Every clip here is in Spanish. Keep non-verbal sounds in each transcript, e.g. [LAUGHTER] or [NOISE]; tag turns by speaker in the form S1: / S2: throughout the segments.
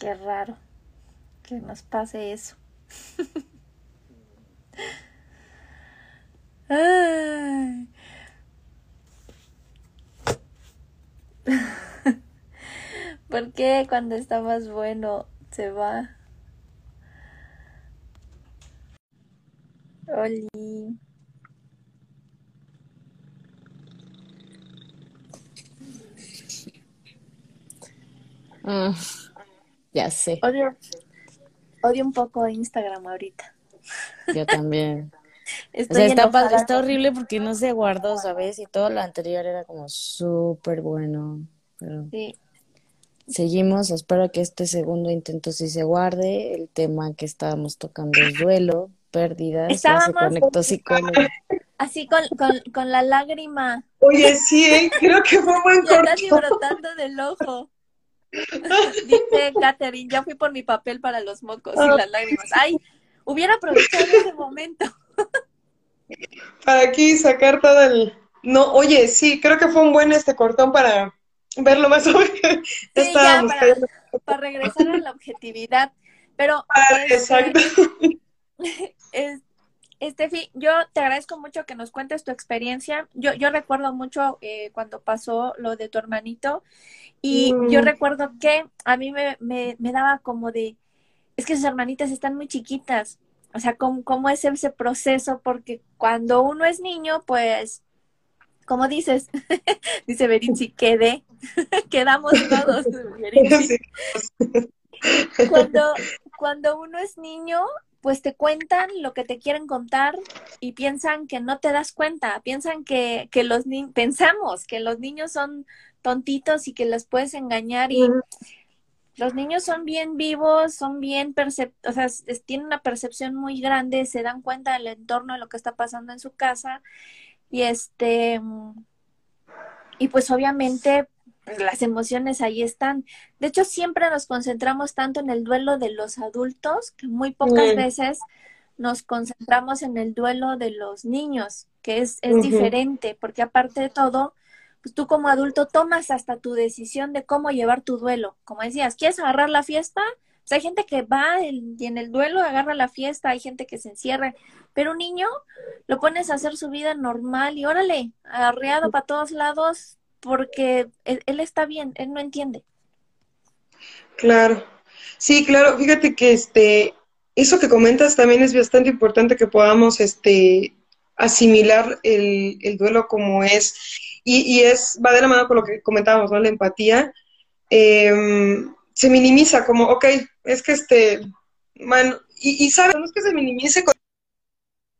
S1: Qué raro que nos pase eso. [LAUGHS] Ay. [LAUGHS] ¿Por qué cuando está más bueno se va?
S2: Mm, ya sé,
S1: Odio, odio un poco Instagram ahorita.
S2: yo también. [LAUGHS] O sea, está, está horrible porque no se guardó, ¿sabes? Y todo lo anterior era como súper bueno. Pero
S1: Sí,
S2: seguimos, espero que este segundo intento sí se guarde. El tema que estábamos tocando es duelo, pérdidas, ya se
S1: estábamos
S2: conectó psicólogo.
S1: así con, con, con la lágrima,
S3: Oye, sí, ¿eh? creo que fue un buen
S1: ya casi
S3: corto.
S1: brotando del ojo. Dice Catherine, ya fui por mi papel para los mocos y las lágrimas. Ay, hubiera aprovechado ese momento.
S3: Para aquí sacar todo el... No, oye, sí, creo que fue un buen este cortón para verlo más [LAUGHS] o menos. Ya
S1: Sí, ya
S3: estábamos
S1: para, regresar a la objetividad. Pero,
S3: Ah,
S1: este,
S3: Exacto. [LAUGHS]
S1: es- Estefi, yo te agradezco mucho que nos cuentes tu experiencia. Yo, yo recuerdo mucho eh, cuando pasó lo de tu hermanito y yo
S3: Mm.
S1: recuerdo que a mí me, me, me daba como de, es que sus hermanitas están muy chiquitas. O sea, ¿cómo, cómo es ese proceso? Porque cuando uno es niño, pues, como dices, [LAUGHS] dice Beritzi, quedé, [LAUGHS] quedamos todos. [LAUGHS] Cuando, cuando uno es niño, pues te cuentan lo que te quieren contar y piensan que no te das cuenta, piensan que, que los niños, pensamos que los niños son tontitos y que los puedes engañar y los niños son bien vivos, son bien percep o sea, tienen una percepción muy grande, se dan cuenta del entorno, de lo que está pasando en su casa y este, y pues obviamente las emociones ahí están. De hecho, siempre nos concentramos tanto en el duelo de los adultos que muy pocas
S3: Mm.
S1: veces nos concentramos en el duelo de los niños, que es, es diferente, porque aparte de todo, pues tú como adulto tomas hasta tu decisión de cómo llevar tu duelo. Como decías, ¿quieres agarrar la fiesta? Pues hay gente que va el- y en el duelo agarra la fiesta, hay gente que se encierra, pero un niño lo pones a hacer su vida normal y órale, arreado para todos lados, porque él, está bien, él no entiende.
S3: Claro. Sí, claro. Fíjate que este, eso que comentas también es bastante importante que podamos este, asimilar el, el duelo como es. Y, es, va de la mano con lo que comentábamos, ¿no? La empatía. Eh, se minimiza como, ok, es que este, bueno, y, y sabes, que se minimice con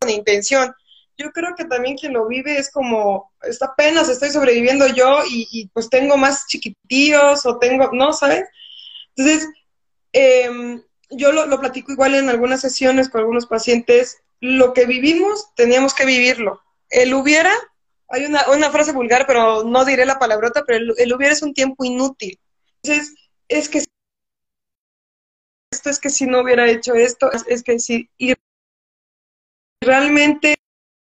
S3: intención. Yo creo que también quien lo vive es como, está apenas estoy sobreviviendo yo y, pues tengo más chiquitillos o tengo, no, ¿sabes? Entonces, eh, yo lo, lo platico igual en algunas sesiones con algunos pacientes, lo que vivimos teníamos que vivirlo. El hubiera, hay una, una frase vulgar, pero no diré la palabrota, pero el, hubiera es un tiempo inútil. Entonces, es que esto es que si no hubiera hecho esto, es, es que si, y realmente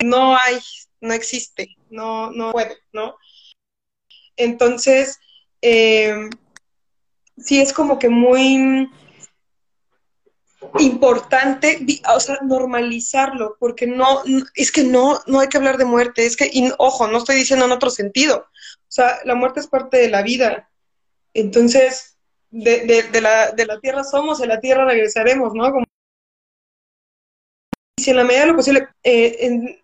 S3: no hay, no existe, no, no puede, ¿no? Entonces, eh, sí es como que muy importante, o sea, normalizarlo, porque no, es que no, no hay que hablar de muerte, es que, y, ojo, no estoy diciendo en otro sentido, o sea, la muerte es parte de la vida, entonces, de la, de la tierra somos, de la tierra regresaremos, ¿no? Como, en la medida de lo posible, eh, en,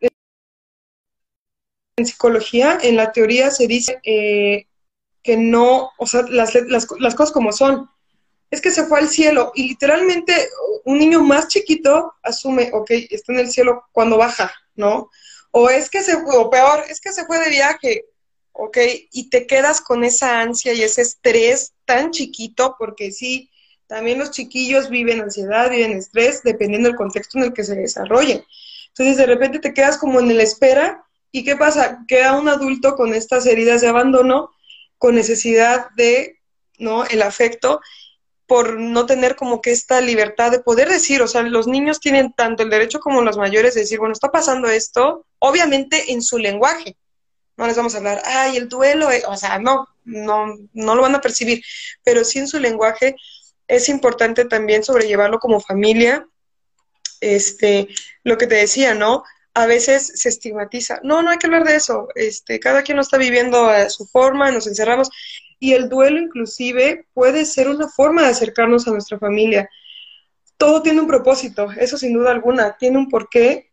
S3: en psicología, en la teoría se dice eh, que no, o sea, las, las, las cosas como son, es que se fue al cielo y literalmente un niño más chiquito asume, ok, está en el cielo cuando baja, ¿no? O es que se fue, o peor, es que se fue de viaje, ok, y te quedas con esa ansia y ese estrés tan chiquito, porque sí, también los chiquillos viven ansiedad, viven estrés, dependiendo del contexto en el que se desarrollen. Entonces de repente te quedas como en la espera y ¿qué pasa? Queda un adulto con estas heridas de abandono, con necesidad de, ¿no? El afecto por no tener como que esta libertad de poder decir, o sea, los niños tienen tanto el derecho como los mayores de decir, bueno, está pasando esto, obviamente en su lenguaje. No les vamos a hablar, ay, el duelo, eh", o sea, no, no, no lo van a percibir, pero sí en su lenguaje es importante también sobrellevarlo como familia. Este, lo que te decía, ¿no? A veces se estigmatiza. No, no hay que hablar de eso. Este, cada quien lo está viviendo a su forma, nos encerramos. Y el duelo inclusive puede ser una forma de acercarnos a nuestra familia. Todo tiene un propósito, eso sin duda alguna, tiene un porqué.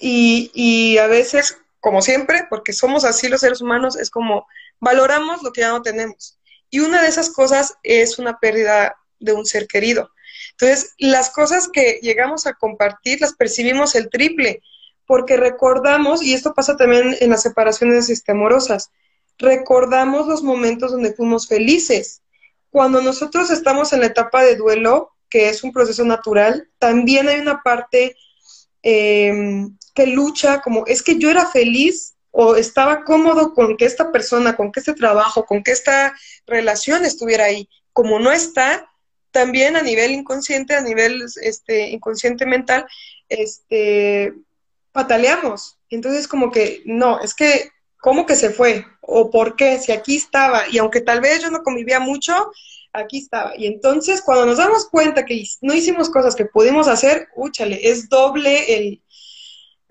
S3: Y, y a veces, como siempre, porque somos así los seres humanos, es como valoramos lo que ya no tenemos. Y una de esas cosas es una pérdida de un ser querido. Entonces, las cosas que llegamos a compartir las percibimos el triple, porque recordamos, y esto pasa también en las separaciones este, amorosas, recordamos los momentos donde fuimos felices. Cuando nosotros estamos en la etapa de duelo, que es un proceso natural, también hay una parte em, que lucha como, es que yo era feliz o estaba cómodo con que esta persona, con que este trabajo, con que esta relación estuviera ahí. Como no está, también a nivel inconsciente, a nivel este, inconsciente mental, este, pataleamos. Entonces, como que, no, es que, ¿cómo que se fue? ¿O por qué? Si aquí estaba, y aunque tal vez yo no convivía mucho, aquí estaba. Y entonces, cuando nos damos cuenta que no hicimos cosas que pudimos hacer, úchale, es doble el,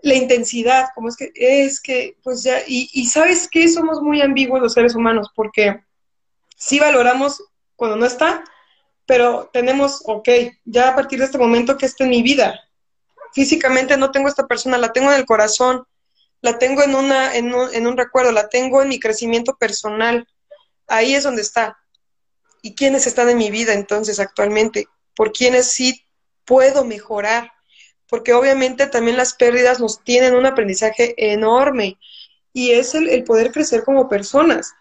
S3: la intensidad, como es que, es que, pues ya, y, sabes que somos muy ambiguos los seres humanos, porque sí valoramos cuando no está, pero tenemos, ok, ya a partir de este momento que está en mi vida. Físicamente no tengo esta persona, la tengo en el corazón, la tengo en, una, en, un, en un recuerdo, la tengo en mi crecimiento personal. Ahí es donde está. ¿Y quiénes están en mi vida entonces actualmente? ¿Por quiénes sí puedo mejorar? Porque obviamente también las pérdidas nos tienen un aprendizaje enorme y es el, el poder crecer como personas.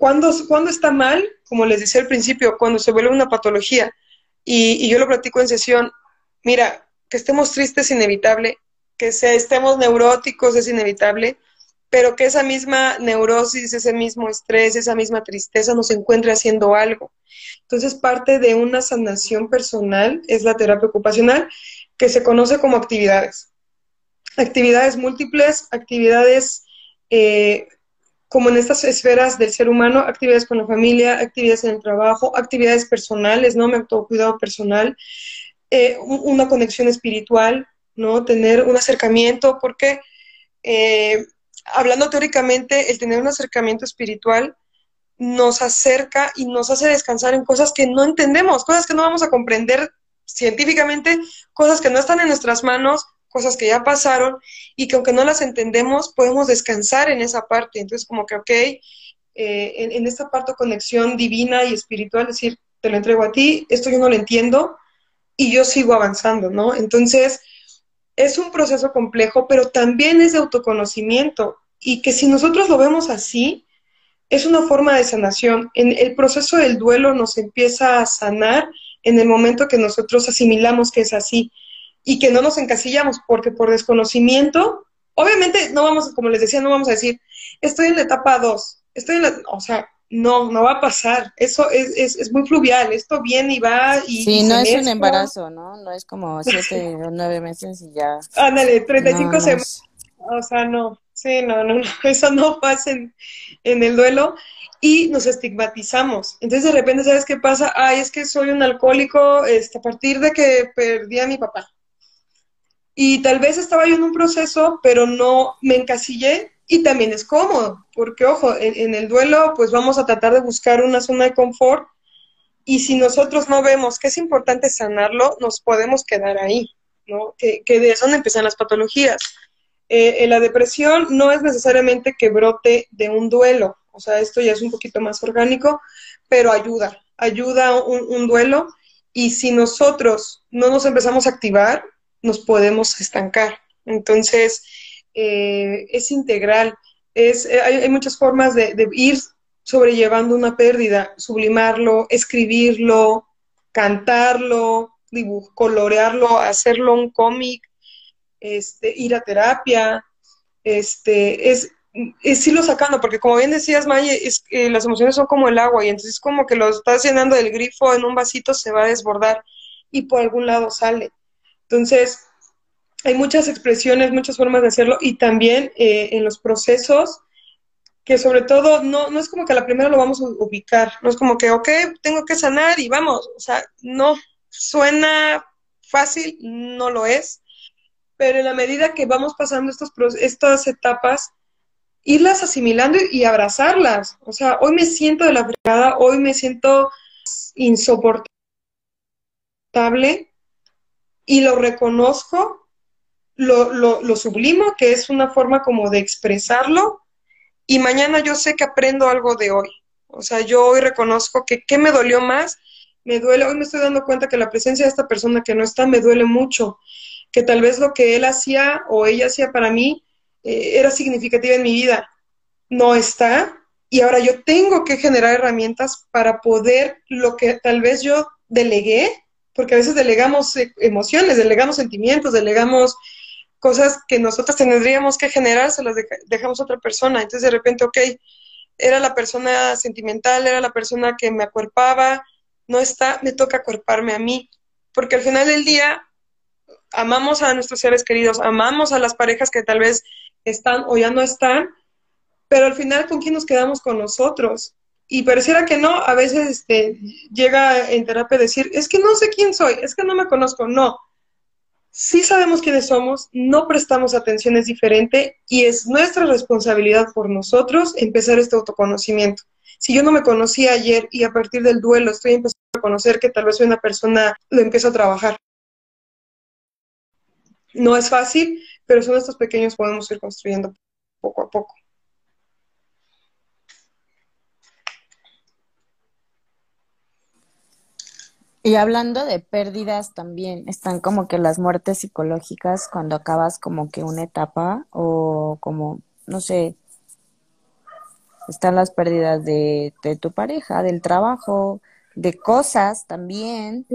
S3: ¿Cuándo, está mal? Como les decía al principio, cuando se vuelve una patología. Y, yo lo platico en sesión, mira, que estemos tristes es inevitable, que estemos neuróticos es inevitable, pero que esa misma neurosis, ese mismo estrés, esa misma tristeza nos encuentre haciendo algo. Entonces, parte de una sanación personal es la terapia ocupacional, que se conoce como actividades. Actividades múltiples, actividades eh, como en estas esferas del ser humano, actividades con la familia, actividades en el trabajo, actividades personales, ¿no? Mi autocuidado personal, eh, una conexión espiritual, ¿no? Tener un acercamiento, porque eh, hablando teóricamente, el tener un acercamiento espiritual nos acerca y nos hace descansar en cosas que no entendemos, cosas que no vamos a comprender científicamente, cosas que no están en nuestras manos, cosas que ya pasaron y que aunque no las entendemos, podemos descansar en esa parte. Entonces, como que, ok, eh, en, esta parte conexión divina y espiritual, decir, te lo entrego a ti, esto yo no lo entiendo y yo sigo avanzando, ¿no? Entonces, es un proceso complejo, pero también es de autoconocimiento y que si nosotros lo vemos así, es una forma de sanación. En el proceso del duelo nos empieza a sanar en el momento que nosotros asimilamos que es así y que no nos encasillamos, porque por desconocimiento, obviamente no vamos, como les decía, no vamos a decir, estoy en la etapa 2, estoy en la, o sea, no, no va a pasar, eso es, es, es muy fluvial, esto viene y va y...
S2: Sí, no es un embarazo, ¿no? No es como siete o nueve meses y ya...
S3: Ándale, 35 semanas, o sea, no, sí, no, no, no, [LAUGHS] eso no pasa en, en el duelo y nos estigmatizamos. Entonces de repente, ¿sabes qué pasa? Ay, es que soy un alcohólico este, a partir de que perdí a mi papá. Y tal vez estaba yo en un proceso, pero no me encasillé y también es cómodo, porque ojo, en, el duelo pues vamos a tratar de buscar una zona de confort y si nosotros no vemos que es importante sanarlo, nos podemos quedar ahí, ¿no? Que, que de eso empiezan las patologías. Eh, la depresión no es necesariamente que brote de un duelo, o sea, esto ya es un poquito más orgánico, pero ayuda, ayuda un duelo y si nosotros no nos empezamos a activar, nos podemos estancar. Entonces, eh, es integral. Es, eh, hay, muchas formas de, ir sobrellevando una pérdida, sublimarlo, escribirlo, cantarlo, colorearlo, hacerlo un cómic, este, ir a terapia, este, es, es irlo sacando, porque como bien decías, Maye, es, las emociones son como el agua y entonces como que lo estás llenando del grifo en un vasito, se va a desbordar y por algún lado sale. Entonces, hay muchas expresiones, muchas formas de hacerlo y también eh, en los procesos que sobre todo no, no es como que a la primera lo vamos a ubicar, no es como que, ok, tengo que sanar y vamos, o sea, no, suena fácil, no lo es, pero en la medida que vamos pasando estos, estas etapas, irlas asimilando y abrazarlas. O sea, hoy me siento de la fregada, hoy me siento insoportable y lo reconozco, lo, lo, sublimo, que es una forma como de expresarlo, y mañana yo sé que aprendo algo de hoy. O sea, yo hoy reconozco que qué me dolió más, me duele, hoy me estoy dando cuenta que la presencia de esta persona que no está me duele mucho que tal vez lo que él hacía o ella hacía para mí eh, era significativa en mi vida. No está. Y ahora yo tengo que generar herramientas para poder lo que tal vez yo delegué, porque a veces delegamos eh, emociones, delegamos sentimientos, delegamos cosas que nosotros tendríamos que generar, se las dejamos a otra persona. Entonces de repente, ok, era la persona sentimental, era la persona que me acuerpaba, no está, me toca acuerparme a mí. Porque al final del día, amamos a nuestros seres queridos, amamos a las parejas que tal vez están o ya no están, pero al final, ¿con quién nos quedamos con nosotros? Y pareciera que no, a veces este, llega en terapia a decir, es que no sé quién soy, es que no me conozco, no. Sí sabemos quiénes somos, no prestamos atención, es diferente y es nuestra responsabilidad por nosotros empezar este autoconocimiento. Si yo no me conocía ayer y a partir del duelo estoy empezando a conocer que tal vez soy una persona, lo empiezo a trabajar. No es fácil, pero son estos pequeños podemos ir construyendo poco a poco.
S2: Y hablando de pérdidas también, están como que las muertes psicológicas cuando acabas como que una etapa o como, no sé, están las pérdidas de, de tu pareja, del trabajo, de cosas también,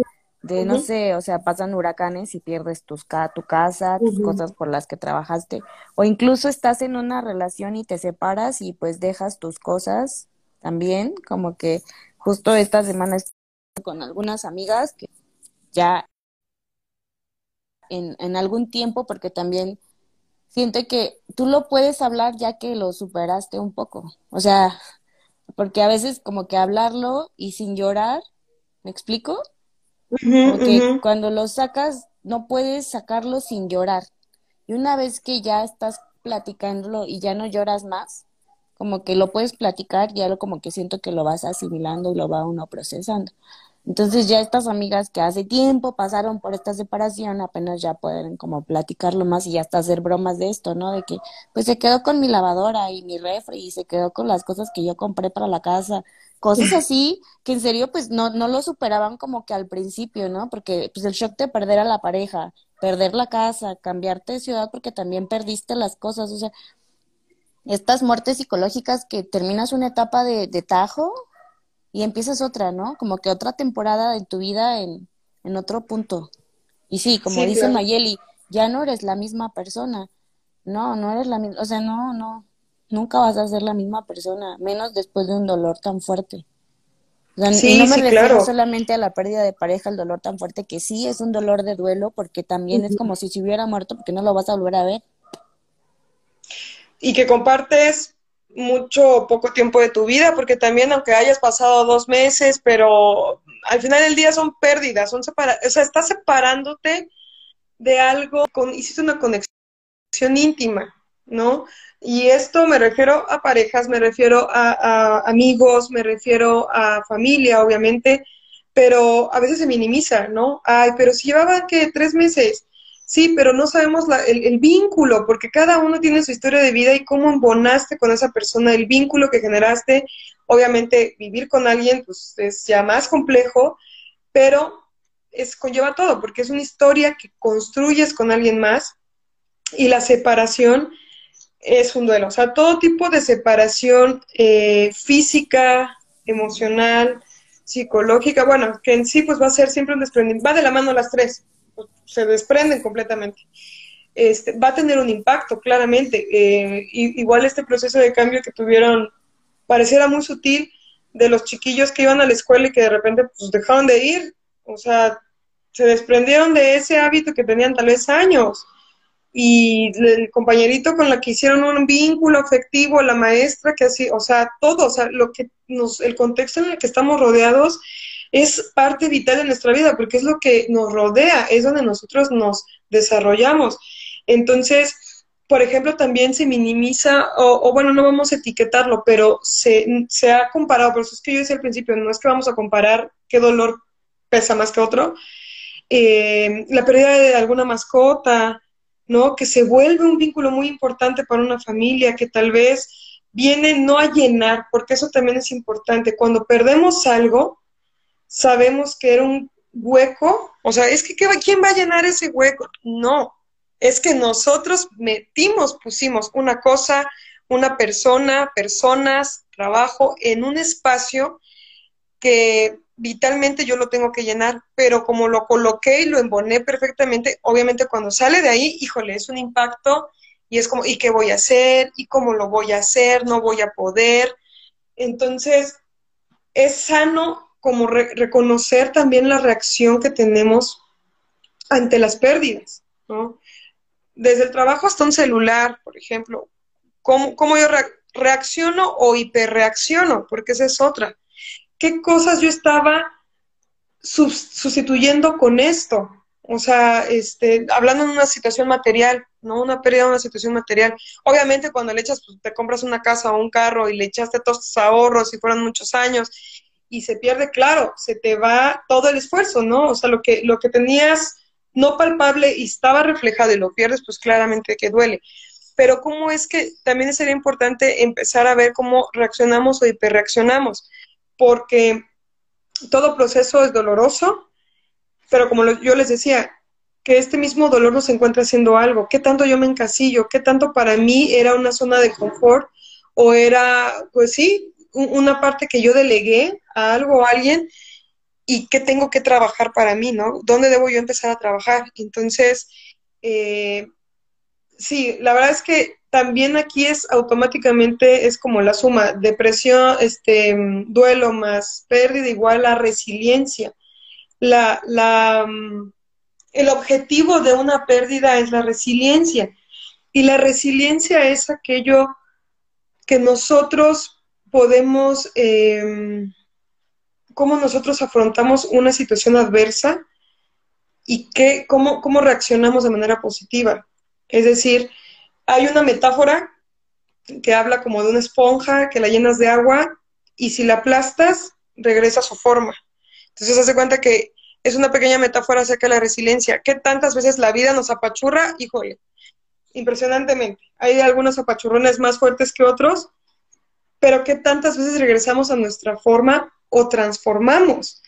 S2: de no sé, o sea, pasan huracanes y pierdes tus ca tu casa, tus cosas por las que trabajaste, o incluso estás en una relación y te separas y pues dejas tus cosas también, como que justo esta semana con algunas amigas que ya en, en algún tiempo, porque también siento que tú lo puedes hablar ya que lo superaste un poco, o sea, porque a veces como que hablarlo y sin llorar, ¿me explico? Porque cuando lo sacas, no puedes sacarlo sin llorar. Y una vez que ya estás platicándolo y ya no lloras más, como que lo puedes platicar, ya lo como que siento que lo vas asimilando y lo va uno procesando. Entonces ya estas amigas que hace tiempo pasaron por esta separación apenas ya pueden como platicarlo más y hasta hacer bromas de esto, ¿no? De que pues se quedó con mi lavadora y mi refri y se quedó con las cosas que yo compré para la casa cosas [LAUGHS] así que en serio pues no, no lo superaban como que al principio, ¿no? Porque pues el shock de perder a la pareja, perder la casa, cambiarte de ciudad porque también perdiste las cosas, o sea, estas muertes psicológicas que terminas una etapa de, de tajo y empiezas otra, ¿no? Como que otra temporada en tu vida en, en otro punto. Y sí, como dice Mayeli, ya no eres la misma persona. No, no eres la misma, o sea, no, no, nunca vas a ser la misma persona, menos después de un dolor tan fuerte. y no me refiero solamente a la pérdida de pareja, el dolor tan fuerte, que sí es un dolor de duelo, porque también es como si se hubiera muerto, porque no lo vas a volver a ver.
S3: Y que compartes mucho poco tiempo de tu vida, porque también aunque hayas pasado dos meses, pero al final del día son pérdidas, son separa o sea, estás separándote de algo, con, hiciste una conexión íntima, ¿no? Y esto me refiero a parejas, me refiero a, amigos, me refiero a familia, obviamente, pero a veces se minimiza, ¿no? Ay, pero si llevaban que tres meses, sí, pero no sabemos el, vínculo, porque cada uno tiene su historia de vida y cómo embonaste con esa persona, el vínculo que generaste. Obviamente, vivir con alguien pues, es ya más complejo, pero es, conlleva todo, porque es una historia que construyes con alguien más y la separación es un duelo. O sea, todo tipo de separación eh, física, emocional, psicológica, bueno, que en sí pues va a ser siempre un desprendimiento, va de la mano las tres, se desprenden completamente. Este, va a tener un impacto, claramente. Eh, igual este proceso de cambio que tuvieron pareciera muy sutil de los chiquillos que iban a la escuela y que de repente pues dejaron de ir, o sea, se desprendieron de ese hábito que tenían tal vez años y el compañerito con la que hicieron un vínculo afectivo, la maestra que así, o sea, todo, o sea, lo que nos, el contexto en el que estamos rodeados es parte vital de nuestra vida, porque es lo que nos rodea, es donde nosotros nos desarrollamos. Entonces, por ejemplo, también se minimiza, o, bueno, no vamos a etiquetarlo, pero se, se ha comparado, por eso es que yo decía al principio, no es que vamos a comparar qué dolor pesa más que otro, eh, la pérdida de alguna mascota, ¿no? Que se vuelve un vínculo muy importante para una familia que tal vez viene no a llenar, porque eso también es importante. Cuando perdemos algo, sabemos que era un hueco, o sea, es que ¿quién va a llenar ese hueco? No, es que nosotros metimos, pusimos una cosa, una persona, personas, trabajo en un espacio que vitalmente yo lo tengo que llenar, pero como lo coloqué y lo emboné perfectamente, obviamente cuando sale de ahí, híjole, es un impacto y es como, ¿y qué voy a hacer? ¿Y cómo lo voy a hacer? No voy a poder. Entonces, es sano como reconocer también la reacción que tenemos ante las pérdidas, ¿no? Desde el trabajo hasta un celular, por ejemplo, ¿cómo, cómo yo reacciono o hiperreacciono? Porque esa es otra qué cosas yo estaba sustituyendo con esto. O sea, este, hablando en una situación material, ¿no? Una pérdida de una situación material. Obviamente cuando le echas, pues, te compras una casa o un carro y le echaste todos tus ahorros y fueron muchos años y se pierde, claro, se te va todo el esfuerzo, ¿no? O sea, lo que, lo que tenías no palpable y estaba reflejado y lo pierdes, pues claramente que duele. Pero cómo es que también sería importante empezar a ver cómo reaccionamos o hiperreaccionamos porque todo proceso es doloroso, pero como yo les decía, que este mismo dolor nos encuentra haciendo algo, qué tanto yo me encasillo, qué tanto para mí era una zona de confort o era, pues sí, una parte que yo delegué a algo o a alguien y qué tengo que trabajar para mí, ¿no? ¿Dónde debo yo empezar a trabajar? Entonces, eh, sí, la verdad es que también aquí es automáticamente, es como la suma, depresión, este, duelo más pérdida igual a resiliencia. La, la, mm, el objetivo de una pérdida es la resiliencia. Y la resiliencia es aquello que nosotros podemos, eh, cómo nosotros afrontamos una situación adversa y qué, cómo, cómo reaccionamos de manera positiva. Es decir, hay una metáfora que habla como de una esponja que la llenas de agua y si la aplastas, regresa a su forma. Entonces, hace cuenta que es una pequeña metáfora acerca de la resiliencia. ¿Qué tantas veces la vida nos apachurra? Híjole, impresionantemente. Hay algunos apachurrones más fuertes que otros, pero ¿qué tantas veces regresamos a nuestra forma o transformamos?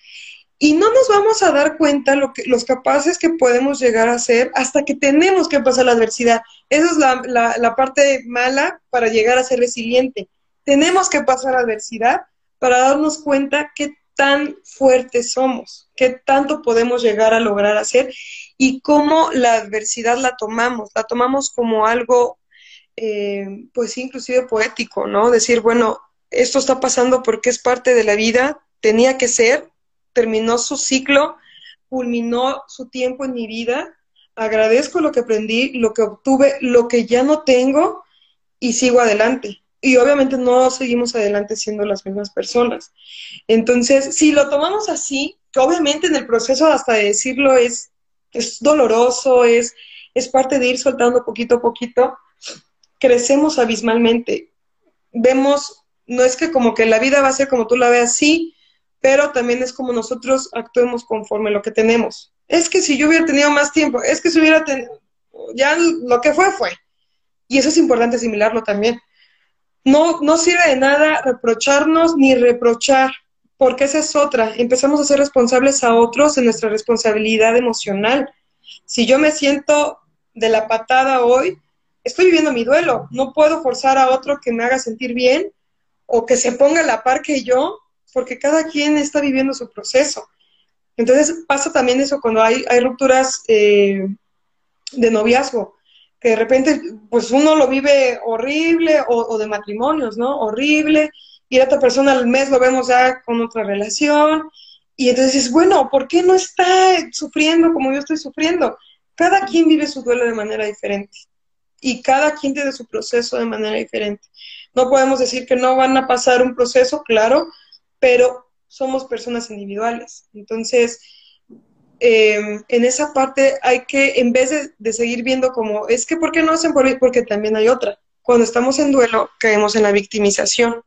S3: Y no nos vamos a dar cuenta lo que, los capaces que podemos llegar a ser hasta que tenemos que pasar la adversidad. Esa es la, la, parte mala para llegar a ser resiliente. Tenemos que pasar la adversidad para darnos cuenta qué tan fuertes somos, qué tanto podemos llegar a lograr hacer y cómo la adversidad la tomamos. La tomamos como algo, eh, pues inclusive poético, ¿no? Decir, bueno, esto está pasando porque es parte de la vida, tenía que ser, terminó su ciclo, culminó su tiempo en mi vida, agradezco lo que aprendí, lo que obtuve, lo que ya no tengo y sigo adelante. Y obviamente no seguimos adelante siendo las mismas personas. Entonces, si lo tomamos así, que obviamente en el proceso hasta de decirlo es, es doloroso, es, es parte de ir soltando poquito a poquito, crecemos abismalmente. Vemos, no es que como que la vida va a ser como tú la veas, sí, pero también es como nosotros actuemos conforme lo que tenemos. Es que si yo hubiera tenido más tiempo, es que si hubiera tenido, ya lo que fue, fue. Y eso es importante asimilarlo también. No, no sirve de nada reprocharnos ni reprochar, porque esa es otra. Empezamos a ser responsables a otros de nuestra responsabilidad emocional. Si yo me siento de la patada hoy, estoy viviendo mi duelo. No puedo forzar a otro que me haga sentir bien o que se ponga a la par que yo porque cada quien está viviendo su proceso. Entonces pasa también eso cuando hay, rupturas eh, de noviazgo, que de repente pues uno lo vive horrible o, de matrimonios, ¿no? Horrible, y a otra persona al mes lo vemos ya con otra relación, y entonces bueno, ¿por qué no está sufriendo como yo estoy sufriendo? cada quien vive su duelo de manera diferente y cada quien tiene su proceso de manera diferente. No podemos decir que no van a pasar un proceso, claro, pero somos personas individuales. Entonces, em, en esa parte hay que, en vez de, seguir viendo como, es que ¿por qué no hacen por ahí? Porque también hay otra. Cuando estamos en duelo, caemos en la victimización.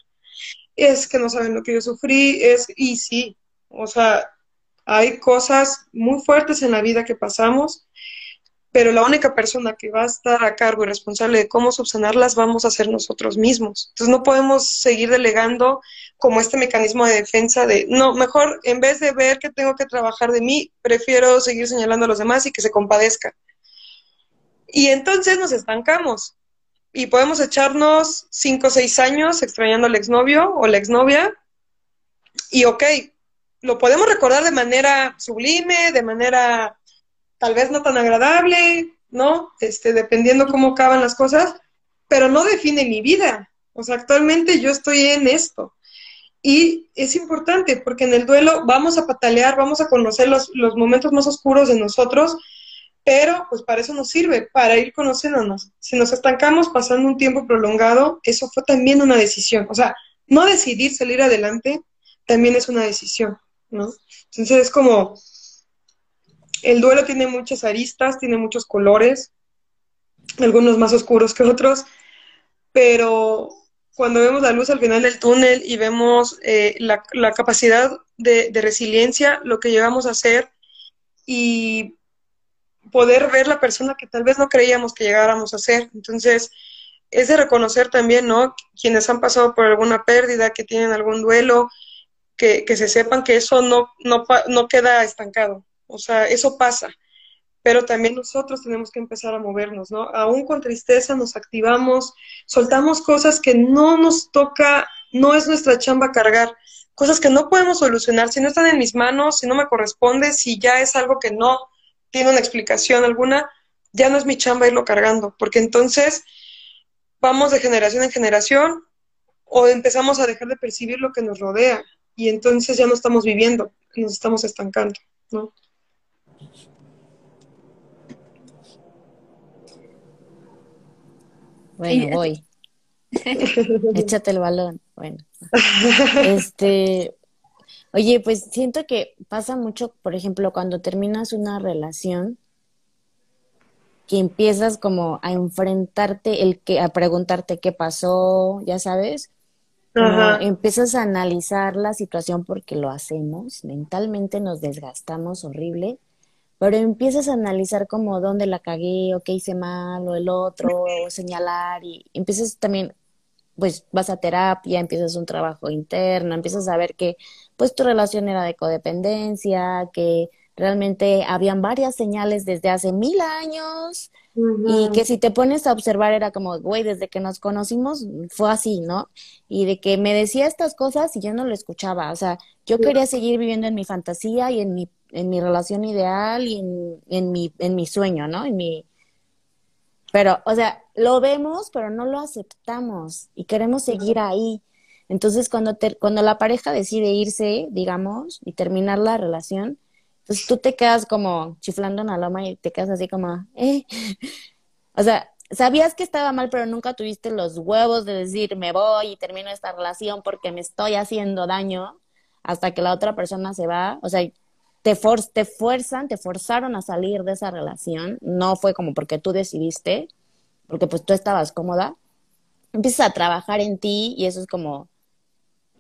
S3: Es que no saben lo que yo sufrí, es, y sí, o sea, hay cosas muy fuertes en la vida que pasamos pero la única persona que va a estar a cargo y responsable de cómo subsanarlas vamos a ser nosotros mismos. Entonces no podemos seguir delegando como este mecanismo de defensa de, no, mejor en vez de ver que tengo que trabajar de mí, prefiero seguir señalando a los demás y que se compadezca. Y entonces nos estancamos y podemos echarnos cinco o seis años extrañando al exnovio o la exnovia y ok, lo podemos recordar de manera sublime, de manera tal vez no tan agradable, ¿no? Este, dependiendo cómo acaban las cosas, pero no define mi vida. O sea, actualmente yo estoy en esto. Y es importante porque en el duelo vamos a patalear, vamos a conocer los, los momentos más oscuros de nosotros, pero pues para eso nos sirve, para ir conociéndonos. Si nos estancamos pasando un tiempo prolongado, eso fue también una decisión. O sea, no decidir salir adelante también es una decisión, ¿no? Entonces es como, el duelo tiene muchas aristas, tiene muchos colores, algunos más oscuros que otros, pero cuando vemos la luz al final del túnel y vemos eh, la, capacidad de, resiliencia, lo que llegamos a hacer y poder ver la persona que tal vez no creíamos que llegáramos a ser. Entonces, es de reconocer también, ¿no? Quienes han pasado por alguna pérdida, que tienen algún duelo, que, se sepan que eso no, no queda estancado, o sea, eso pasa, pero también nosotros tenemos que empezar a movernos, ¿no? Aún con tristeza nos activamos, soltamos cosas que no nos toca, no es nuestra chamba cargar, cosas que no podemos solucionar, si no están en mis manos, si no me corresponde, si ya es algo que no tiene una explicación alguna, ya no es mi chamba irlo cargando, porque entonces vamos de generación en generación o empezamos a dejar de percibir lo que nos rodea y entonces ya no estamos viviendo, nos estamos estancando, ¿no?
S2: Bueno, voy. [LAUGHS] Échate el balón. Bueno. [LAUGHS] Este, oye, pues siento que pasa mucho, por ejemplo, cuando terminas una relación, que empiezas como a enfrentarte, el que, a preguntarte qué pasó, ya sabes, empiezas a analizar la situación porque lo hacemos, mentalmente nos desgastamos horrible pero empiezas a analizar como dónde la cagué o qué hice mal o el otro, o señalar y empiezas también, pues vas a terapia, empiezas un trabajo interno, empiezas a ver que pues tu relación era de codependencia, que realmente habían varias señales desde hace mil años y que si te pones a observar era como, güey, desde que nos conocimos fue así, ¿no? Y de que me decía estas cosas y yo no lo escuchaba, o sea, yo quería seguir viviendo en mi fantasía y en mi en mi relación ideal y en, en, mi, en mi sueño, ¿no? En mi... Pero, o sea, lo vemos, pero no lo aceptamos y queremos seguir ahí. Entonces, cuando, te, cuando la pareja decide irse, digamos, y terminar la relación, pues tú te quedas como chiflando en la loma y te quedas así como, eh. [LAUGHS] o sea, sabías que estaba mal, pero nunca tuviste los huevos de decir, me voy y termino esta relación porque me estoy haciendo daño hasta que la otra persona se va. O sea, te, te fuerzan, te forzaron a salir de esa relación, no fue como porque tú decidiste, porque pues tú estabas cómoda, empiezas a trabajar en ti y eso es como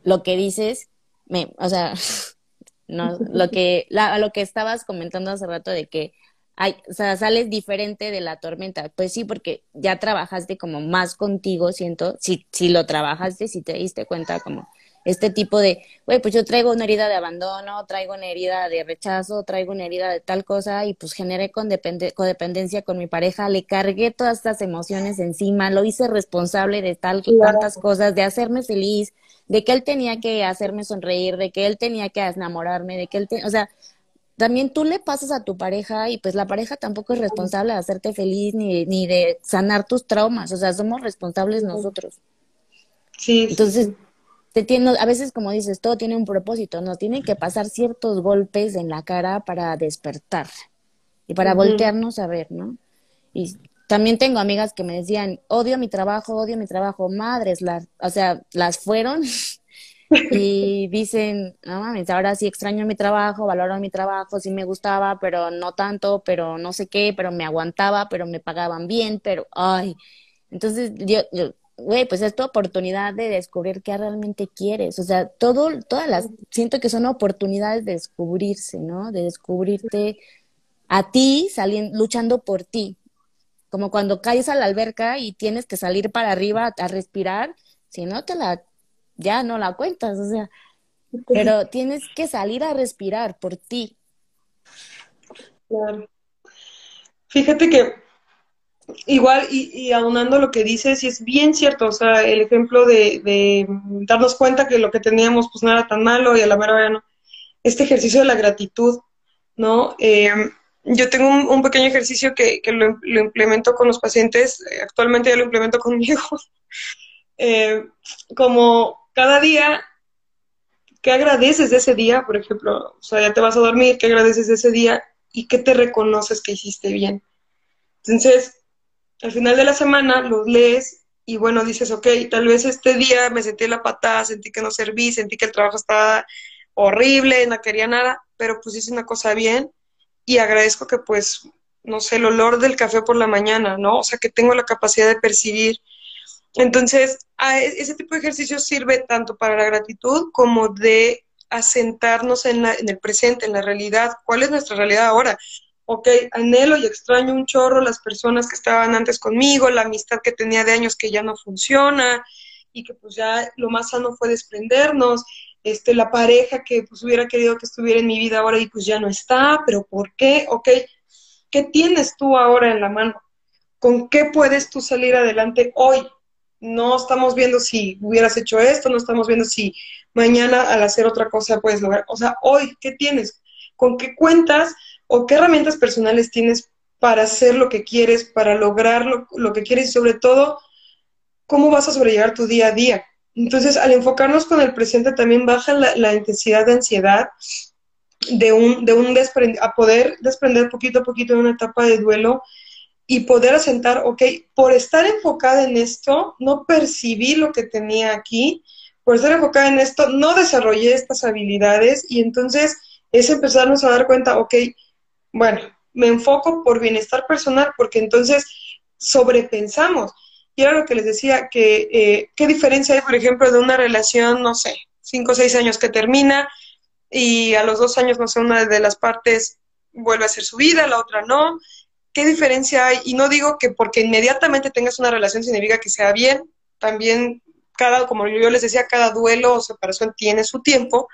S2: lo que dices, me, o sea, [LAUGHS] no, lo que, la, lo que estabas comentando hace rato de que hay, sales diferente de la tormenta. Pues sí, porque ya trabajaste como más contigo, siento, si, si lo trabajaste, si te diste cuenta como este tipo de, güey, pues yo traigo una herida de abandono, traigo una herida de rechazo, traigo una herida de tal cosa y pues generé codependencia con mi pareja, le cargué todas estas emociones encima, lo hice responsable de tal tantas cosas, de hacerme feliz, de que él tenía que hacerme sonreír, de que él tenía que enamorarme, de que él, o sea, también tú le pasas a tu pareja y pues la pareja tampoco es responsable de hacerte feliz ni, ni de sanar tus traumas, o sea, somos responsables nosotros.
S3: Sí.
S2: Entonces, te tiene, a veces como dices, todo tiene un propósito, ¿no? Tienen que pasar ciertos golpes en la cara para despertar. y para voltearnos a ver, ¿no? Y también tengo amigas que me decían, odio mi trabajo, odio mi trabajo, madres, las, o sea, las fueron [LAUGHS] y dicen, no mames, ahora sí extraño mi trabajo, valoro mi trabajo, sí me gustaba, pero no tanto, pero no sé qué, pero me aguantaba, pero me pagaban bien, pero, ay, entonces yo, yo güey, pues es tu oportunidad de descubrir qué realmente quieres, o sea, todo, todas las, siento que son oportunidades de descubrirse, ¿no? De descubrirte a ti saliendo, luchando por ti, como cuando caes a la alberca y tienes que salir para arriba a respirar, si no te la ya no la cuentas, o sea, pero tienes que salir a respirar por ti.
S3: Claro. Fíjate que igual y, aunando lo que dices, y es bien cierto, o sea, el ejemplo de, darnos cuenta que lo que teníamos pues no era tan malo y a la mera no. Este ejercicio de la gratitud, ¿no? Eh, yo tengo un, pequeño ejercicio que, lo, lo, implemento con los pacientes, actualmente ya lo implemento [LAUGHS] conmigo, eh, como cada día, ¿qué agradeces de ese día? Por ejemplo, o sea, ya te vas a dormir, ¿qué agradeces de ese día? ¿Y qué te reconoces que hiciste bien? Entonces, al final de la semana los lees y bueno, dices, ok, tal vez este día me sentí la patada, sentí que no serví, sentí que el trabajo estaba horrible, no quería nada, pero pues hice una cosa bien y agradezco que pues, no sé, el olor del café por la mañana, ¿no? O sea, que tengo la capacidad de percibir entonces, e, ese tipo de ejercicio sirve tanto para la gratitud como de asentarnos en, en el presente, en la realidad. ¿Cuál es nuestra realidad ahora? Ok, anhelo y extraño un chorro las personas que estaban antes conmigo, la amistad que tenía de años que ya no funciona y que pues ya lo más sano fue desprendernos, este, la pareja que pues hubiera querido que estuviera en mi vida ahora y pues ya no está, pero ¿por qué? Ok, ¿qué tienes tú ahora en la mano? ¿Con qué puedes tú salir adelante hoy? no estamos viendo si hubieras hecho esto, no estamos viendo si mañana al hacer otra cosa puedes lograr. O sea, hoy, ¿qué tienes? ¿Con qué cuentas o qué herramientas personales tienes para hacer lo que quieres, para lograr lo, que quieres y sobre todo, cómo vas a sobrellevar tu día a día? Entonces, al enfocarnos con el presente también baja la, intensidad de ansiedad de un, de un a poder desprender poquito a poquito en una etapa de duelo y poder asentar, ok, por estar enfocada en esto, no percibí lo que tenía aquí, por estar enfocada en esto, no desarrollé estas habilidades y entonces es empezarnos a dar cuenta, ok, bueno, me enfoco por bienestar personal porque entonces sobrepensamos. Y era lo que les decía, que eh, qué diferencia hay, por ejemplo, de una relación, no sé, cinco o seis años que termina y a los dos años, no sé, una de las partes vuelve a hacer su vida, la otra no, ¿qué diferencia hay? Y no digo que porque inmediatamente tengas una relación significa que sea bien, también cada, como yo les decía, cada duelo o separación tiene su tiempo,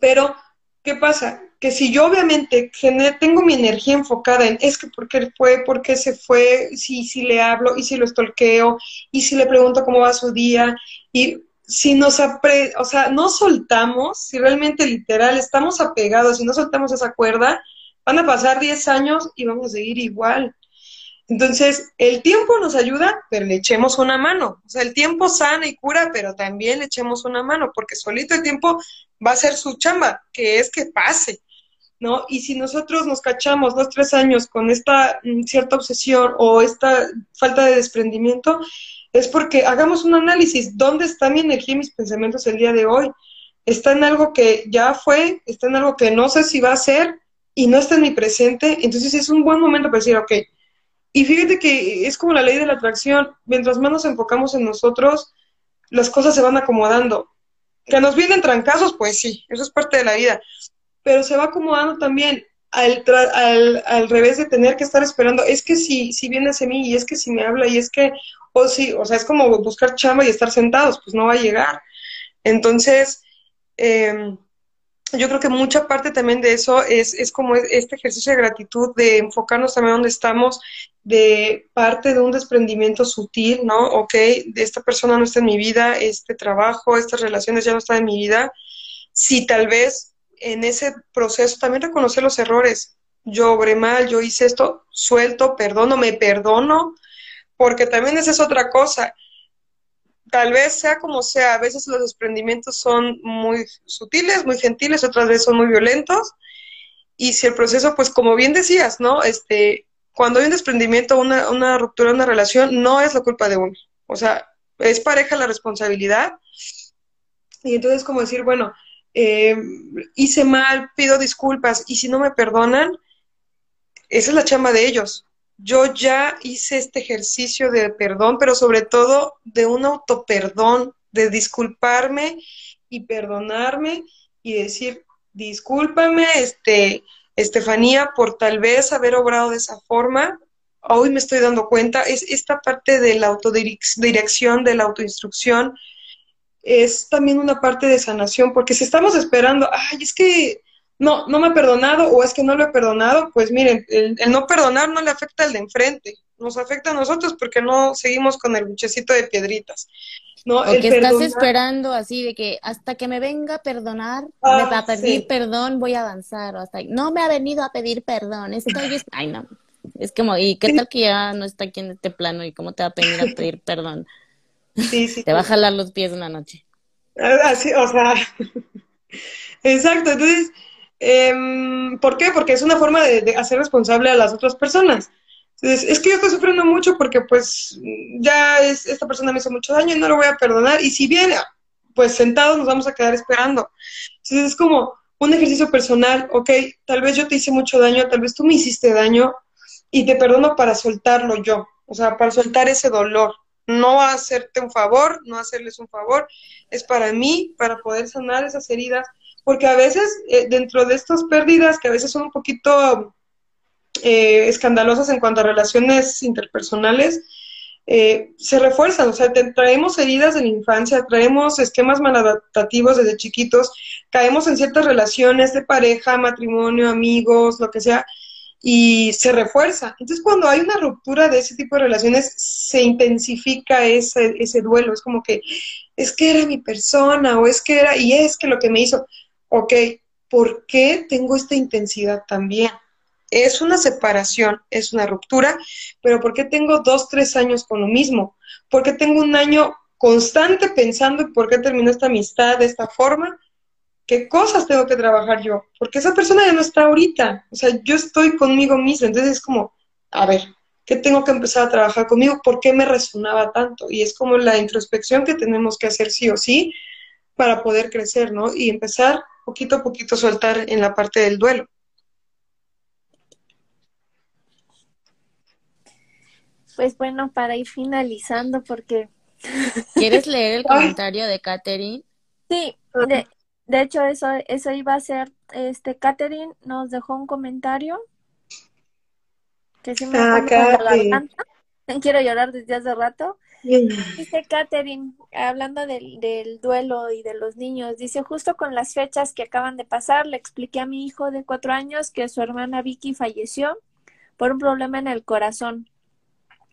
S3: pero ¿qué pasa? Que si yo obviamente tengo mi energía enfocada en es que por qué fue, por qué se fue, si, si le hablo y si lo estolqueo y si le pregunto cómo va su día y si nos o sea, no soltamos, si realmente literal estamos apegados y no soltamos esa cuerda, Van a pasar 10 años y vamos a seguir igual. Entonces, el tiempo nos ayuda, pero le echemos una mano. O sea, el tiempo sana y cura, pero también le echemos una mano, porque solito el tiempo va a ser su chamba, que es que pase, ¿no? Y si nosotros nos cachamos dos, tres años con esta mm, cierta obsesión o esta falta de desprendimiento, es porque hagamos un análisis. ¿Dónde está mi energía y mis pensamientos el día de hoy? ¿Está en algo que ya fue? ¿Está en algo que no sé si va a ser? y no está en mi presente, entonces es un buen momento para decir, ok, y fíjate que es como la ley de la atracción, mientras más nos enfocamos en nosotros, las cosas se van acomodando. Que nos vienen trancazos, pues sí, eso es parte de la vida, pero se va acomodando también al, al, al revés de tener que estar esperando, es que si, si viene hacia mí y es que si me habla y es que, o sí, o sea, es como buscar chamba y estar sentados, pues no va a llegar. Entonces, eh, yo creo que mucha parte también de eso es, es como este ejercicio de gratitud, de enfocarnos también donde estamos, de parte de un desprendimiento sutil, ¿no? Ok, esta persona no está en mi vida, este trabajo, estas relaciones ya no están en mi vida. Si tal vez en ese proceso también reconocer los errores. Yo obré mal, yo hice esto, suelto, perdono, me perdono, porque también esa es otra cosa tal vez sea como sea, a veces los desprendimientos son muy sutiles, muy gentiles, otras veces son muy violentos. y si el proceso, pues como bien decías, ¿no? Este, cuando hay un desprendimiento, una, una ruptura una relación, no es la culpa de uno. O sea, es pareja la responsabilidad. Y entonces como decir, bueno, eh, hice mal, pido disculpas, y si no me perdonan, esa es la chamba de ellos. Yo ya hice este ejercicio de perdón, pero sobre todo de un autoperdón, de disculparme y perdonarme y decir, discúlpame, este, Estefanía, por tal vez haber obrado de esa forma. Hoy me estoy dando cuenta, es esta parte de la autodirección, de la autoinstrucción, es también una parte de sanación, porque si estamos esperando, ay, es que no, no me ha perdonado o es que no lo he perdonado, pues miren, el, no perdonar no le afecta al de enfrente, nos afecta a nosotros porque no seguimos con el buchecito de piedritas. ¿no?
S2: O que estás esperando así de que hasta que me venga a perdonar, me va a pedir perdón, voy a avanzar. O hasta no me ha venido a pedir perdón. Estoy, ay no. Es como, ¿y qué tal que ya no está aquí en este plano y cómo te va a venir a pedir perdón? Sí, sí. te va a jalar los pies una noche.
S3: Así, o sea, [LAUGHS] exacto. Entonces, eh, ¿por qué? Porque es una forma de hacer responsable a las otras personas es que yo estoy sufriendo mucho porque pues ya es, esta persona me hizo mucho daño y no lo voy a perdonar. Y si viene, pues sentados nos vamos a quedar esperando. Entonces es como un ejercicio personal, ok, tal vez yo te hice mucho daño, tal vez tú me hiciste daño y te perdono para soltarlo yo, o sea, para soltar ese dolor. No hacerte un favor, no hacerles un favor, es para mí, para poder sanar esas heridas, porque a veces eh, dentro de estas pérdidas, que a veces son un poquito eh, escandalosas en cuanto a relaciones interpersonales, eh, se refuerzan, o sea, traemos heridas de la infancia, traemos esquemas maladaptativos desde chiquitos, caemos en ciertas relaciones de pareja, matrimonio, amigos, lo que sea, y se refuerza. Entonces, cuando hay una ruptura de ese tipo de relaciones, se intensifica ese, ese duelo, es como que es que era mi persona, o es que era, y es que lo que me hizo, ok, ¿por qué tengo esta intensidad también? es una separación, es una ruptura, pero ¿por qué tengo dos, tres años con lo mismo? ¿Por qué tengo un año constante pensando por qué terminó esta amistad de esta forma? ¿Qué cosas tengo que trabajar yo? Porque esa persona ya no está ahorita, o sea, yo estoy conmigo misma, entonces es como, a ver, ¿qué tengo que empezar a trabajar conmigo? ¿Por qué me resonaba tanto? Y es como la introspección que tenemos que hacer sí o sí para poder crecer, ¿no? Y empezar poquito a poquito a soltar en la parte del duelo.
S1: Pues bueno, para ir finalizando, porque...
S2: ¿Quieres leer el [LAUGHS] comentario de Katherine?
S1: Sí, de, de hecho eso, eso iba a ser, este, Katherine nos dejó un comentario que si me ah, la [LAUGHS] quiero llorar desde hace rato. Dice Katherine, hablando del, del duelo y de los niños, dice, justo con las fechas que acaban de pasar, le expliqué a mi hijo de cuatro años que su hermana Vicky falleció por un problema en el corazón.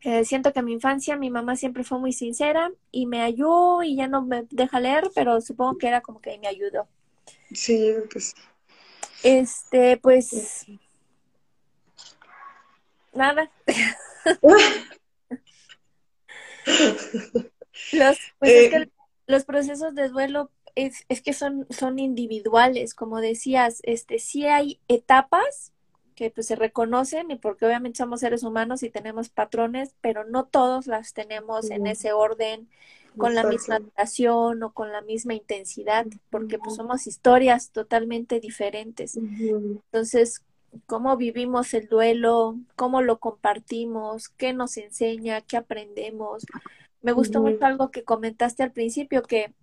S1: Eh, siento que en mi infancia mi mamá siempre fue muy sincera y me ayudó y ya no me deja leer, pero supongo que era como que me ayudó.
S3: Sí, pues.
S1: Este, pues. Nada. [LAUGHS] los, pues es que eh. los procesos de duelo es, es que son, son individuales, como decías, este, sí hay etapas que pues se reconocen y porque obviamente somos seres humanos y tenemos patrones, pero no todos las tenemos en ese orden, con la misma duración o con la misma intensidad, porque pues somos historias totalmente diferentes. Entonces, cómo vivimos el duelo, cómo lo compartimos, qué nos enseña, qué aprendemos. Me gustó mucho algo que comentaste al principio, que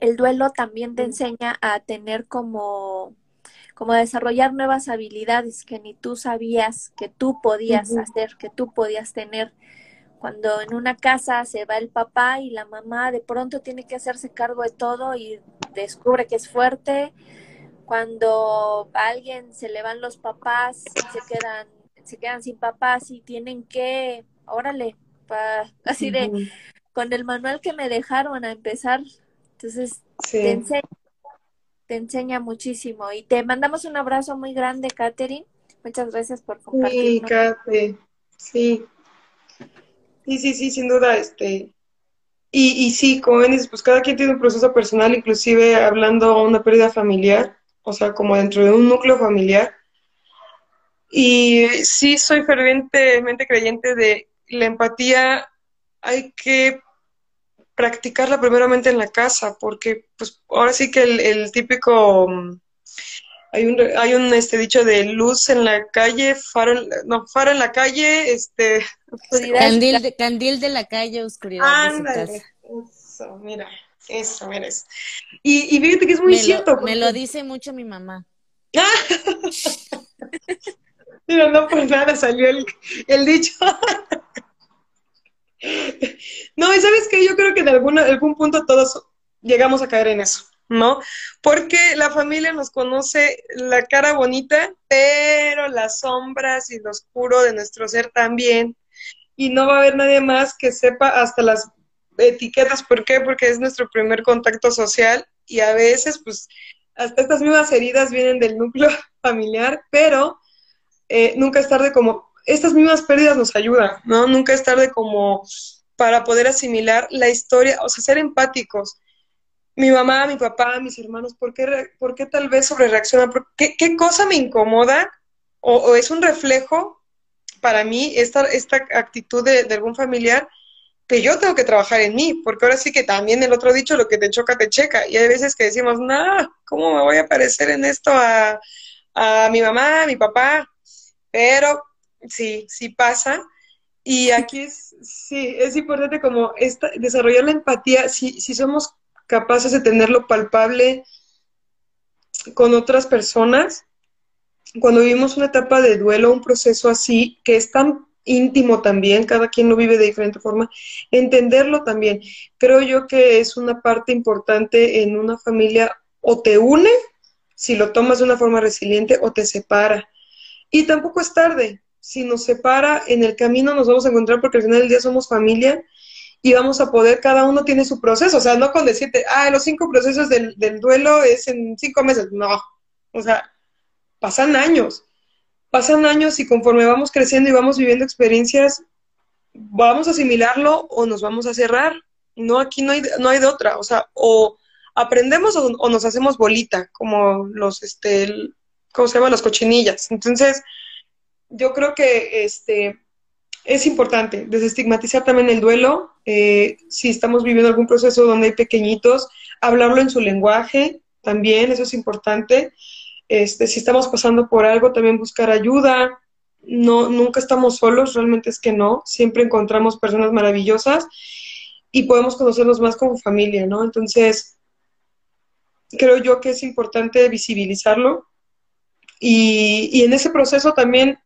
S1: el duelo también te enseña a tener como como desarrollar nuevas habilidades que ni tú sabías que tú podías hacer, que tú podías tener. Cuando en una casa se va el papá y la mamá de pronto tiene que hacerse cargo de todo y descubre que es fuerte. Cuando a alguien se le van los papás, se quedan, se quedan sin papás y tienen que, órale, así de, con el manual que me dejaron a empezar. Entonces, te enseño te enseña muchísimo. Y te mandamos un abrazo muy grande, Katherine. Muchas gracias por compartir.
S3: Sí. Sí. Sí, sí, sí, sin duda, este. Y, y sí, como ven, pues cada quien tiene un proceso personal, inclusive hablando de una pérdida familiar, o sea, como dentro de un núcleo familiar, Y sí soy fervientemente creyente de la empatía, hay que practicarla primeramente en la casa, porque pues ahora sí que el, típico mm, hay un hay un este dicho de luz en la calle, faro no, faro en la calle, este [LAUGHS]
S2: candil de, candil de la calle, oscuridad
S3: Eso, mira, eso, mira Y, y fíjate que es muy cierto.
S2: Me lo dice mucho mi mamá. [LAUGHS]
S3: Mira, no por nada salió el, el dicho. [LAUGHS] no, y sabes que yo creo que en algún punto todos llegamos a caer en eso, ¿no? Porque la familia nos conoce la cara bonita, pero las sombras y lo oscuro de nuestro ser también. Y no va a haber nadie más que sepa hasta las etiquetas. ¿Por qué? Porque es nuestro primer contacto social y a veces, pues, hasta estas mismas heridas vienen del núcleo [LAUGHS] familiar, pero eh, nunca es tarde como, estas mismas pérdidas nos ayudan, ¿no? Nunca es tarde como para poder asimilar la historia, o sea, ser empáticos. Mi mamá, mi papá, mis hermanos, ¿por qué, por qué tal vez sobre reaccionan? ¿Qué, ¿Qué, cosa me incomoda o, es un reflejo para mí esta, esta actitud de, algún familiar? que yo tengo que trabajar en mí, porque ahora sí que también el otro dicho, lo que te choca, te checa. Y hay veces que decimos, no, ¿cómo me voy a parecer en esto a, a mi mamá, a mi papá? Pero sí, sí pasa. Y aquí es, sí, es importante como esta, desarrollar la empatía, si, si somos capaces de tenerlo palpable con otras personas, cuando vivimos una etapa de duelo, un proceso así, que es tan íntimo también, cada quien lo vive de diferente forma, entenderlo también. Creo yo que es una parte importante en una familia o te une, si lo tomas de una forma resiliente, o te separa. Y tampoco es tarde. Si nos separa, en el camino nos vamos a encontrar porque al final del día somos familia y vamos a poder, cada uno tiene su proceso. O sea, no con decirte, ah, los cinco procesos del, del duelo es en cinco meses. No. O sea, pasan años. Pasan años y conforme vamos creciendo y vamos viviendo experiencias, vamos a asimilarlo o nos vamos a cerrar. No, aquí no hay, no hay de otra. O sea, o aprendemos o, o nos hacemos bolita, como los, este, ¿cómo se llama? Las cochinillas. Entonces, yo creo que este, es importante desestigmatizar también el duelo. Eh, si estamos viviendo algún proceso donde hay pequeñitos, hablarlo en su lenguaje también, eso es importante. Este, si estamos pasando por algo, también buscar ayuda. No, nunca estamos solos, realmente es que no. Siempre encontramos personas maravillosas y podemos conocernos más como familia, ¿no? Entonces, creo yo que es importante visibilizarlo y, en ese proceso también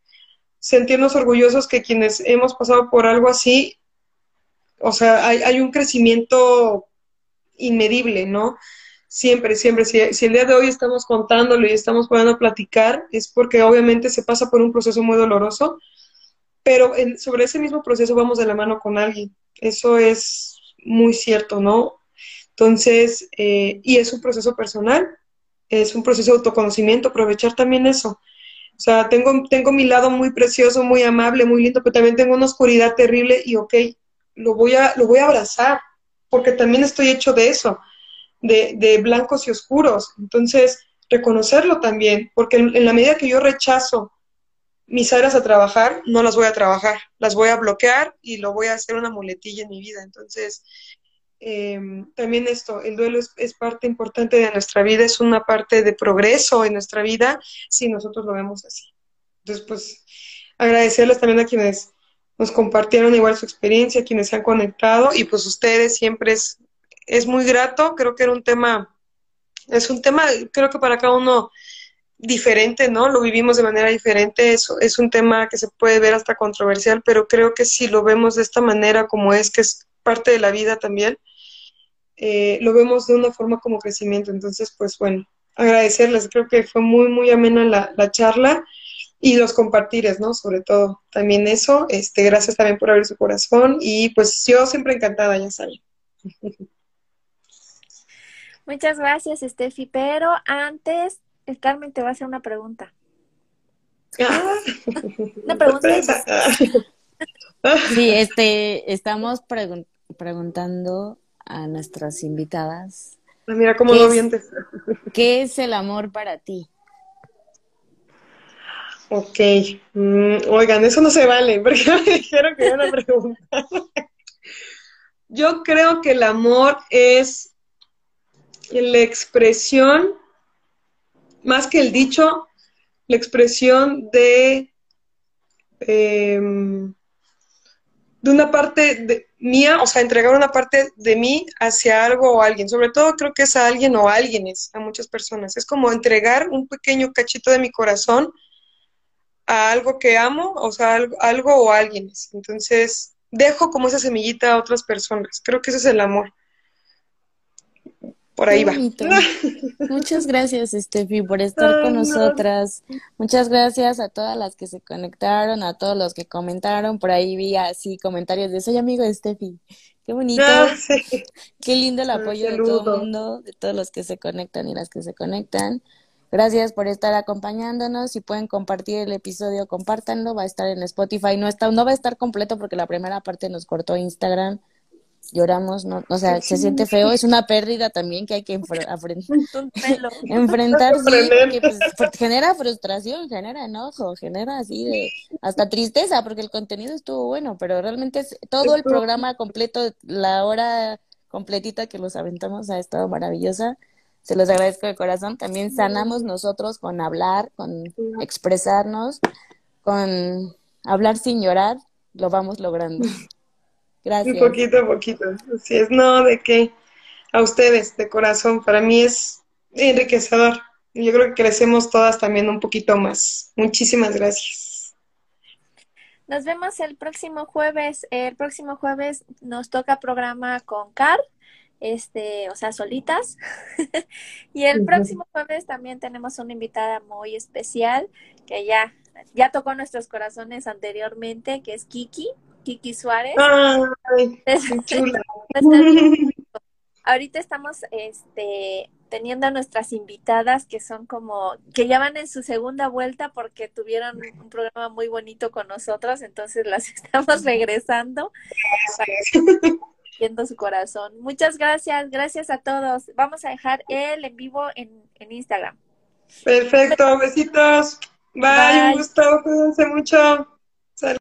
S3: sentirnos orgullosos que quienes hemos pasado por algo así, o sea, hay, un crecimiento inmedible, ¿no? Siempre, siempre. Si, el día de hoy estamos contándolo y estamos pudiendo platicar, es porque obviamente se pasa por un proceso muy doloroso, pero sobre ese mismo proceso vamos de la mano con alguien. Eso es muy cierto, ¿no? Entonces, eh, y es un proceso personal, es un proceso de autoconocimiento, aprovechar también eso. O sea, tengo, tengo mi lado muy precioso, muy amable, muy lindo, pero también tengo una oscuridad terrible y ok, lo voy a, lo voy a abrazar, porque también estoy hecho de eso, de, de blancos y oscuros. Entonces, reconocerlo también, porque en, en la medida que yo rechazo mis áreas a trabajar, no las voy a trabajar, las voy a bloquear y lo voy a hacer una muletilla en mi vida. Entonces, eh, también esto, el duelo es, parte importante de nuestra vida, es una parte de progreso en nuestra vida si nosotros lo vemos así. Entonces, pues, agradecerles también a quienes nos compartieron igual su experiencia, quienes se han conectado y pues ustedes siempre es, es muy grato, creo que era un tema, es un tema, creo que para cada uno diferente, ¿no? Lo vivimos de manera diferente, es, es un tema que se puede ver hasta controversial, pero creo que si lo vemos de esta manera como es, que es parte de la vida también, eh, lo vemos de una forma como crecimiento. Entonces, pues bueno, agradecerles, creo que fue muy, muy amena la, la charla y los compartires, ¿no? Sobre todo, también eso, este, gracias también por abrir su corazón y pues yo siempre encantada, ya saben.
S1: Muchas gracias, Steffi, pero antes, el Carmen te va a hacer una pregunta.
S3: Ah.
S1: una pregunta. [LAUGHS]
S2: Sí, este, estamos preguntando preguntando a nuestras invitadas.
S3: Ah, mira cómo
S2: lo
S3: vientes.
S2: ¿Qué es el amor para ti?
S3: Ok. Mm, oigan, eso no se vale, porque [LAUGHS] me dijeron que yo la pregunta. Yo creo que el amor es la expresión, más que el dicho, la expresión de, em, de una parte de, mía, o sea, entregar una parte de mí hacia algo o alguien. Sobre todo creo que es a alguien o a alguienes, a muchas personas. Es como entregar un pequeño cachito de mi corazón a algo que amo, o sea, algo, algo o alguienes. Entonces, dejo como esa semillita a otras personas. Creo que ese es el amor. Por ahí va. [LAUGHS]
S2: Muchas gracias, Steffi, por estar con nosotras. Muchas gracias a todas las que se conectaron, a todos los que comentaron. Por ahí vi así comentarios de soy amigo de Steffi. Qué bonito. Ah, [LAUGHS] Qué lindo el apoyo de todo el mundo, de todos los que se conectan y las que se conectan. Gracias por estar acompañándonos. Si pueden compartir el episodio, compártanlo. Va a estar en Spotify. No está, no va a estar completo porque la primera parte nos cortó Instagram lloramos, no, o sea, se siente feo, es una pérdida también que hay que [LAUGHS] [LAUGHS] enfrentar, sí, pues, genera frustración, genera enojo, genera así de, hasta tristeza, porque el contenido estuvo bueno, pero realmente es, todo el programa completo, la hora completita que los aventamos ha estado maravillosa, se los agradezco de corazón, también sanamos nosotros con hablar, con expresarnos, con hablar sin llorar, lo vamos logrando. [LAUGHS] Gracias.
S3: Un poquito a poquito. Así es, no, de qué. A ustedes, de corazón, para mí es enriquecedor. Yo creo que crecemos todas también un poquito más. Muchísimas gracias.
S1: Nos vemos el próximo jueves. El próximo jueves nos toca programa con Car, este, o sea, solitas. [LAUGHS] y el próximo jueves también tenemos una invitada muy especial que ya, ya tocó nuestros corazones anteriormente, que es Kiki. Kiki Suárez. Ay, chula. [LAUGHS] Ahorita estamos este, teniendo a nuestras invitadas que son como, que ya van en su segunda vuelta porque tuvieron un programa muy bonito con nosotros, entonces las [LAUGHS] estamos regresando. Viendo su corazón. Muchas gracias, gracias a todos. Vamos a dejar el en vivo en, en Instagram.
S3: Perfecto, besitos. Bye, Bye. un gusto, cuídense mucho.